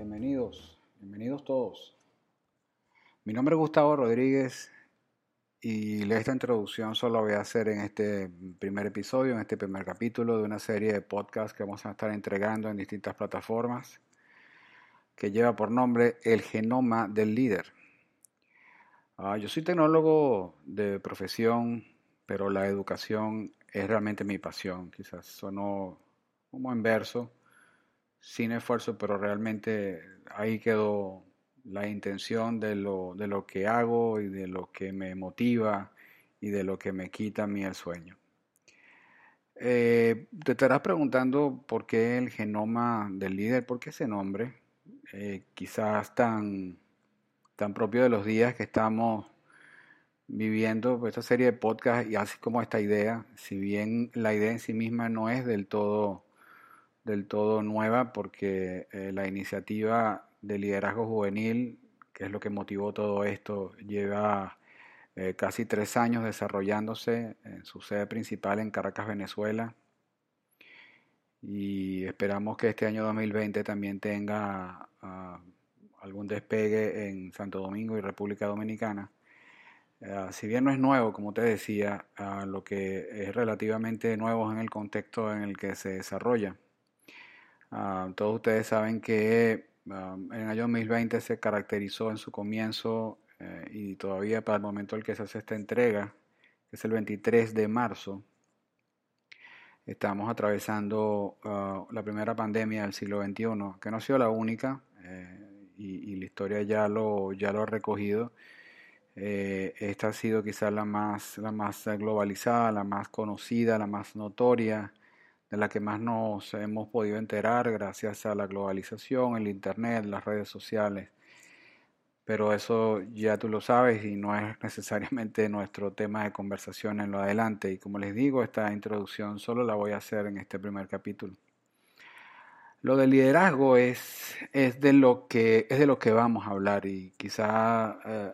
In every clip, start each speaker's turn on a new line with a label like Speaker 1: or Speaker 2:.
Speaker 1: bienvenidos, bienvenidos todos. Mi nombre es Gustavo Rodríguez y esta introducción solo voy a hacer en este primer episodio, en este primer capítulo de una serie de podcasts que vamos a estar entregando en distintas plataformas que lleva por nombre El Genoma del Líder. Ah, yo soy tecnólogo de profesión, pero la educación es realmente mi pasión. Quizás sonó como en verso, sin esfuerzo, pero realmente ahí quedó la intención de lo, de lo que hago y de lo que me motiva y de lo que me quita a mí el sueño. Eh, te estarás preguntando por qué el genoma del líder, por qué ese nombre, eh, quizás tan, tan propio de los días que estamos viviendo pues, esta serie de podcasts y así como esta idea, si bien la idea en sí misma no es del todo, del todo nueva, porque eh, la iniciativa de liderazgo juvenil, que es lo que motivó todo esto, lleva eh, casi tres años desarrollándose en su sede principal en Caracas, Venezuela. Y esperamos que este año 2020 también tenga ah, algún despegue en Santo Domingo y República Dominicana. Ah, si bien no es nuevo, como te decía, ah, lo que es relativamente nuevo en el contexto en el que se desarrolla. Todos ustedes saben que en el año 2020 se caracterizó en su comienzo eh, y todavía para el momento en el que se hace esta entrega, que es el 23 de marzo, estamos atravesando ah, la primera pandemia del siglo XXI, que no ha sido la única, eh, y, la historia ya lo, ya lo ha recogido. Eh, esta ha sido quizás la más, la más globalizada, la más conocida, la más notoria, de la que más nos hemos podido enterar gracias a la globalización, el Internet, las redes sociales. Pero eso ya tú lo sabes y no es necesariamente nuestro tema de conversación en lo adelante. Y como les digo, esta introducción solo la voy a hacer en este primer capítulo. Lo del liderazgo es, es, de lo que, es de lo que vamos a hablar y quizá eh,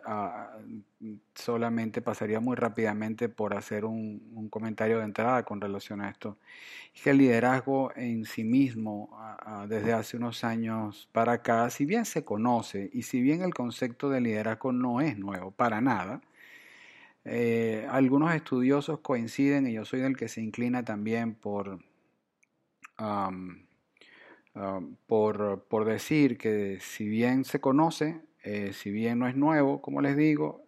Speaker 1: solamente pasaría muy rápidamente por hacer un, comentario de entrada con relación a esto. Es que el liderazgo en sí mismo, desde hace unos años para acá, si bien se conoce y si bien el concepto de liderazgo no es nuevo para nada, eh, algunos estudiosos coinciden y yo soy del que se inclina también por... Por, por, decir que si bien se conoce, eh, si bien no es nuevo, como les digo,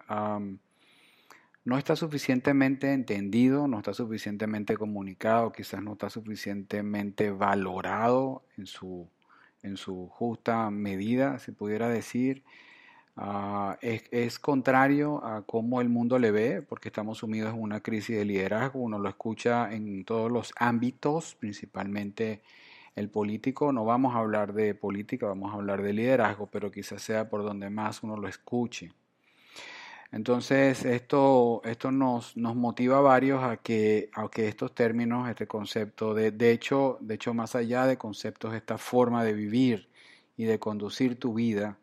Speaker 1: no está suficientemente entendido, no está suficientemente comunicado, quizás no está suficientemente valorado en su, en su justa medida, se pudiera decir. Uh, es, es, contrario a cómo el mundo le ve, porque estamos sumidos en una crisis de liderazgo, uno lo escucha en todos los ámbitos, principalmente el político, no vamos a hablar de política, vamos a hablar de liderazgo, pero quizás sea por donde más uno lo escuche. Entonces, esto, esto nos, nos motiva a varios a que, a que estos términos, este concepto, de, de, hecho, de hecho, más allá de conceptos, esta forma de vivir y de conducir tu vida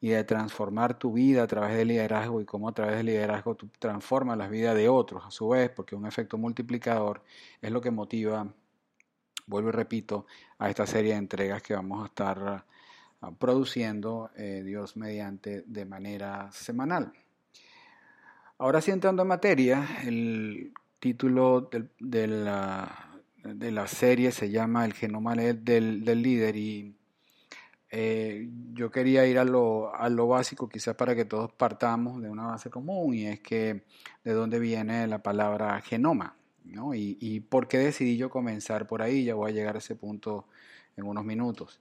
Speaker 1: y de transformar tu vida a través del liderazgo y cómo a través del liderazgo tú transformas la vida de otros, a su vez, porque un efecto multiplicador es lo que motiva vuelvo y repito, a esta serie de entregas que vamos a estar ah, produciendo, eh, Dios mediante, de manera semanal. Ahora sí entrando en materia, el título de, la, de la, serie se llama El genoma del, del líder y eh, yo quería ir a lo, a lo básico, quizás para que todos partamos de una base común, y es que de dónde viene la palabra genoma. Y, por qué decidí yo comenzar por ahí, ya voy a llegar a ese punto en unos minutos.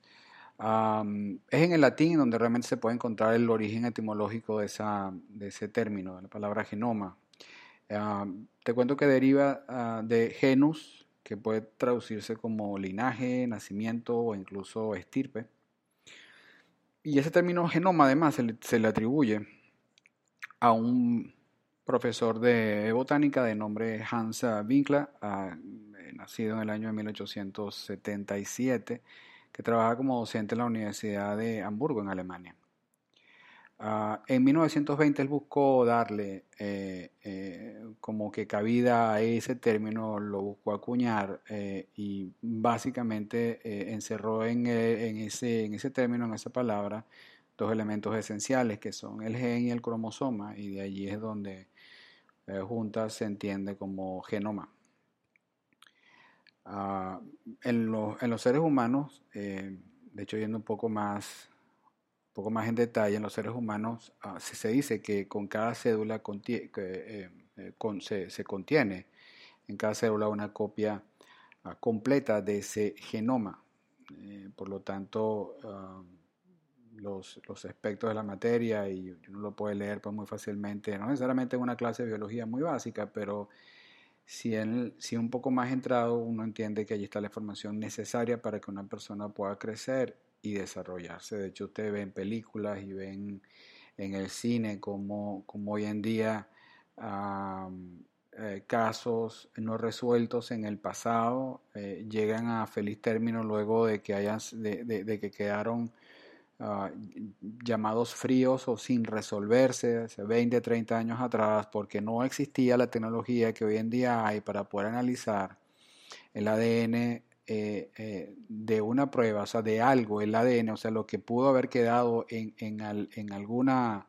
Speaker 1: es en el latín donde realmente se puede encontrar el origen etimológico de, esa, de ese término, de la palabra genoma. te cuento que deriva ah, de genus, que puede traducirse como linaje, nacimiento o incluso estirpe. Y ese término genoma además se le atribuye a un profesor de botánica de nombre Hans Winkler, ah, eh, nacido en el año de 1877, que trabaja como docente en la Universidad de Hamburgo, en Alemania. Ah, en 1920 él buscó darle eh, eh, como que cabida a ese término, lo buscó acuñar y básicamente encerró en ese término, en esa palabra, dos elementos esenciales que son el gen y el cromosoma y de allí es donde juntas se entiende como genoma. Ah, en, los, en, los, seres humanos, de hecho yendo un poco más poco más en detalle, en los seres humanos ah, se, dice que con cada cédula eh, eh, se, contiene en cada célula una copia ah, completa de ese genoma. Eh, por lo tanto, ah, los, aspectos de la materia, y uno lo puede leer pues, muy fácilmente, no necesariamente en una clase de biología muy básica, pero si, en, si un poco más entrado uno entiende que allí está la información necesaria para que una persona pueda crecer y desarrollarse. De hecho, ustedes ven películas y ven en el cine como, como hoy en día eh, casos no resueltos en el pasado eh, llegan a feliz término luego de que, hayan, de, que quedaron ah, llamados fríos o sin resolverse hace 20, 30 años atrás porque no existía la tecnología que hoy en día hay para poder analizar el ADN eh, eh, de una prueba, o sea, de algo, el ADN, o sea, lo que pudo haber quedado en, en, alguna,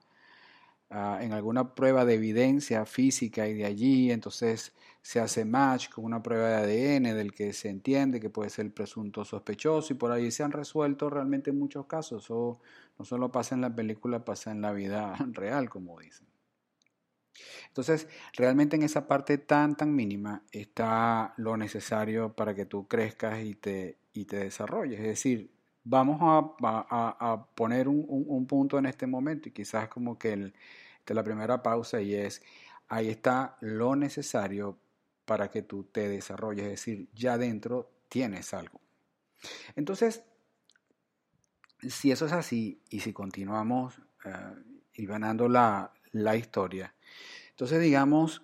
Speaker 1: ah, en alguna prueba de evidencia física y de allí, entonces se hace match con una prueba de ADN del que se entiende que puede ser el presunto sospechoso y por ahí se han resuelto realmente muchos casos, o no solo pasa en la película, pasa en la vida real, como dicen. Entonces, realmente en esa parte tan, tan mínima está lo necesario para que tú crezcas y te, y te desarrolles. Es decir, vamos a, poner un, punto en este momento y quizás como que el, la primera pausa y es, ahí está lo necesario para que tú te desarrolles. Es decir, ya dentro tienes algo. Entonces, si eso es así y si continuamos uh, la, la historia, entonces digamos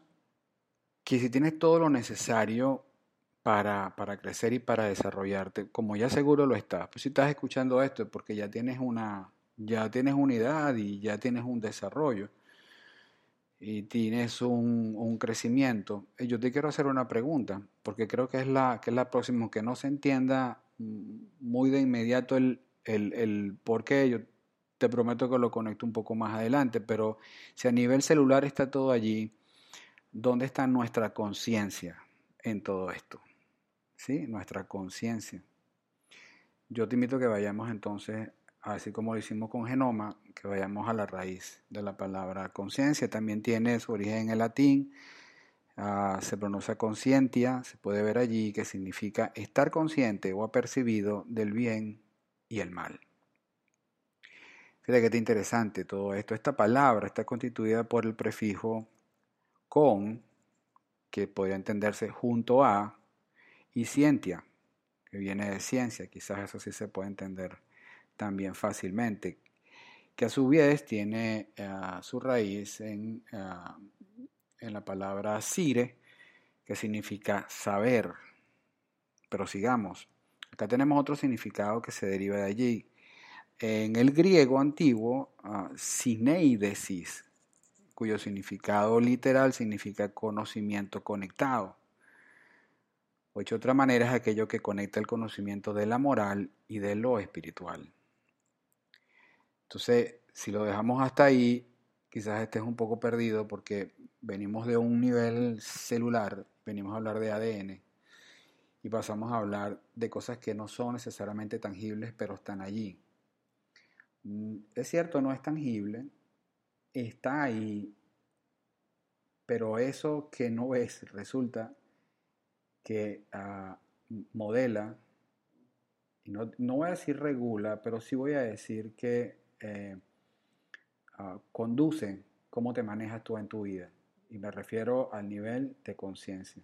Speaker 1: que si tienes todo lo necesario para, crecer y para desarrollarte, como ya seguro lo estás, pues si estás escuchando esto es porque ya tienes una, ya tienes unidad y ya tienes un desarrollo y tienes un, crecimiento. Yo te quiero hacer una pregunta, porque creo que es la, que es la próxima, que no se entienda muy de inmediato el, el, el por qué. Yo te prometo que lo conecto un poco más adelante, pero si a nivel celular está todo allí, ¿dónde está nuestra conciencia en todo esto? ¿Sí? Nuestra conciencia. Yo te invito a que vayamos entonces, así como lo hicimos con genoma, que vayamos a la raíz de la palabra conciencia. También tiene su origen en el latín, ah, se pronuncia conscientia, se puede ver allí que significa estar consciente o apercibido del bien y el mal. Fíjate que interesante todo esto. Esta palabra está constituida por el prefijo con, que podría entenderse junto a, y cientia, que viene de ciencia. Quizás eso sí se puede entender también fácilmente. Que a su vez tiene eh, su raíz en, eh, en la palabra sire, que significa saber. Pero sigamos. Acá tenemos otro significado que se deriva de allí, en el griego antiguo, uh, sineidesis, cuyo significado literal significa conocimiento conectado. O de otra manera es aquello que conecta el conocimiento de la moral y de lo espiritual. Entonces, si lo dejamos hasta ahí, quizás estés un poco perdido porque venimos de un nivel celular, venimos a hablar de ADN y pasamos a hablar de cosas que no son necesariamente tangibles, pero están allí. Mm, es cierto, no es tangible, está ahí, pero eso que no ves resulta que ah, modela, y no, voy a decir regula, pero sí voy a decir que ah, conduce cómo te manejas tú en tu vida. Y me refiero al nivel de conciencia.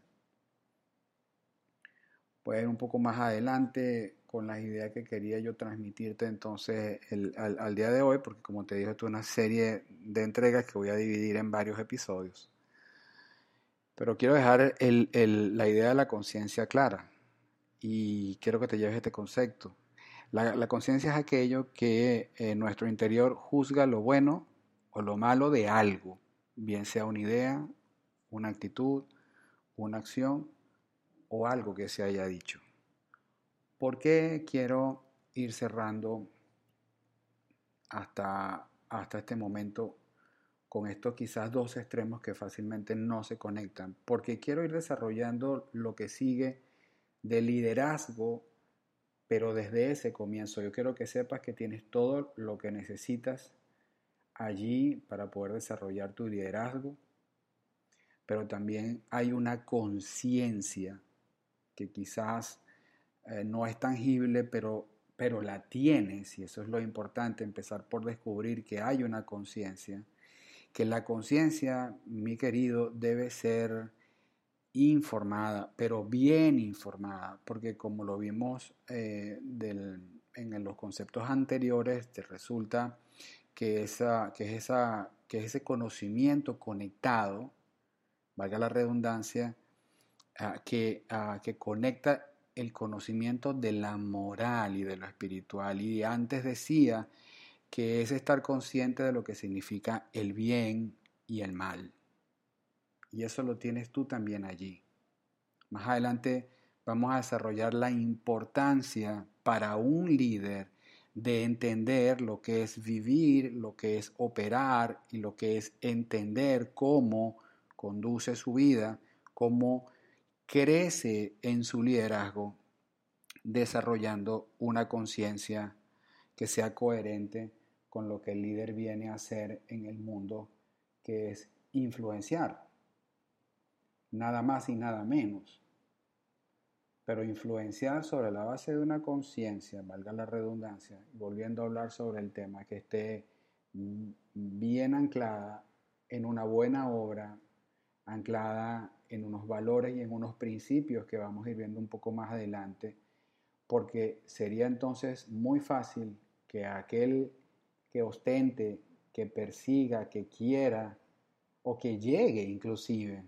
Speaker 1: Puede ir un poco más adelante con las ideas que quería yo transmitirte entonces al, día de hoy, porque como te dije, esto es una serie de entregas que voy a dividir en varios episodios. Pero quiero dejar la idea de la conciencia clara y quiero que te lleves este concepto. La, conciencia es aquello que en eh, nuestro interior juzga lo bueno o lo malo de algo, bien sea una idea, una actitud, una acción o algo que se haya dicho. ¿Por qué quiero ir cerrando hasta, hasta este momento con estos quizás dos extremos que fácilmente no se conectan? Porque quiero ir desarrollando lo que sigue de liderazgo pero desde ese comienzo yo quiero que sepas que tienes todo lo que necesitas allí para poder desarrollar tu liderazgo, pero también hay una conciencia que quizás eh, no es tangible, pero, pero la tienes, y eso es lo importante, empezar por descubrir que hay una conciencia, que la conciencia, mi querido, debe ser informada, pero bien informada, porque como lo vimos eh, en los conceptos anteriores, te resulta que, esa, que, es esa, que ese conocimiento conectado, valga la redundancia, que, que conecta el conocimiento de la moral y de lo espiritual. Y antes decía que es estar consciente de lo que significa el bien y el mal. Y eso lo tienes tú también allí. Más adelante vamos a desarrollar la importancia para un líder de entender lo que es vivir, lo que es operar y lo que es entender cómo conduce su vida, cómo crece en su liderazgo, desarrollando una conciencia que sea coherente con lo que el líder viene a hacer en el mundo, que es influenciar nada más y nada menos. Pero influenciar sobre la base de una conciencia, valga la redundancia, volviendo a hablar sobre el tema, que esté bien anclada en una buena obra, anclada en unos valores y en unos principios que vamos a ir viendo un poco más adelante, porque sería entonces muy fácil que aquel que ostente, que persiga, que quiera o que llegue inclusive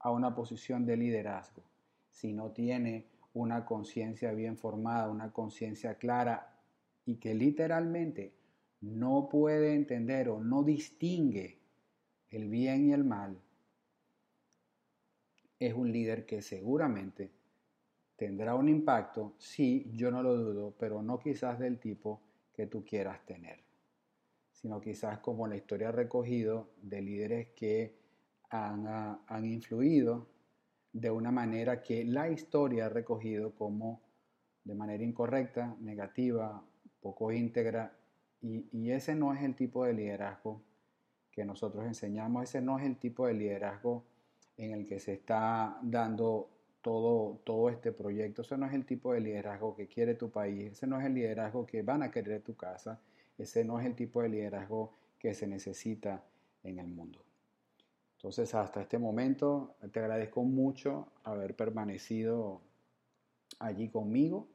Speaker 1: a una posición de liderazgo, si no tiene una conciencia bien formada, una conciencia clara y que literalmente no puede entender o no distingue el bien y el mal, es un líder que seguramente tendrá un impacto, sí, yo no lo dudo, pero no quizás del tipo que tú quieras tener, sino quizás como la historia recogido de líderes que han, influido de una manera que la historia ha recogido como de manera incorrecta, negativa, poco íntegra, y, y, ese no es el tipo de liderazgo que nosotros enseñamos, ese no es el tipo de liderazgo en el que se está dando todo, todo este proyecto, ese no es el tipo de liderazgo que quiere tu país, ese no es el liderazgo que van a querer tu casa, ese no es el tipo de liderazgo que se necesita en el mundo. Entonces, hasta este momento, te agradezco mucho haber permanecido allí conmigo.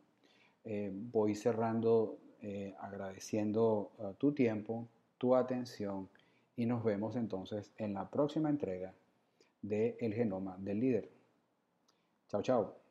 Speaker 1: Eh, voy cerrando eh, agradeciendo uh, tu tiempo, tu atención y nos vemos entonces en la próxima entrega de El Genoma del Líder. Chao, chao.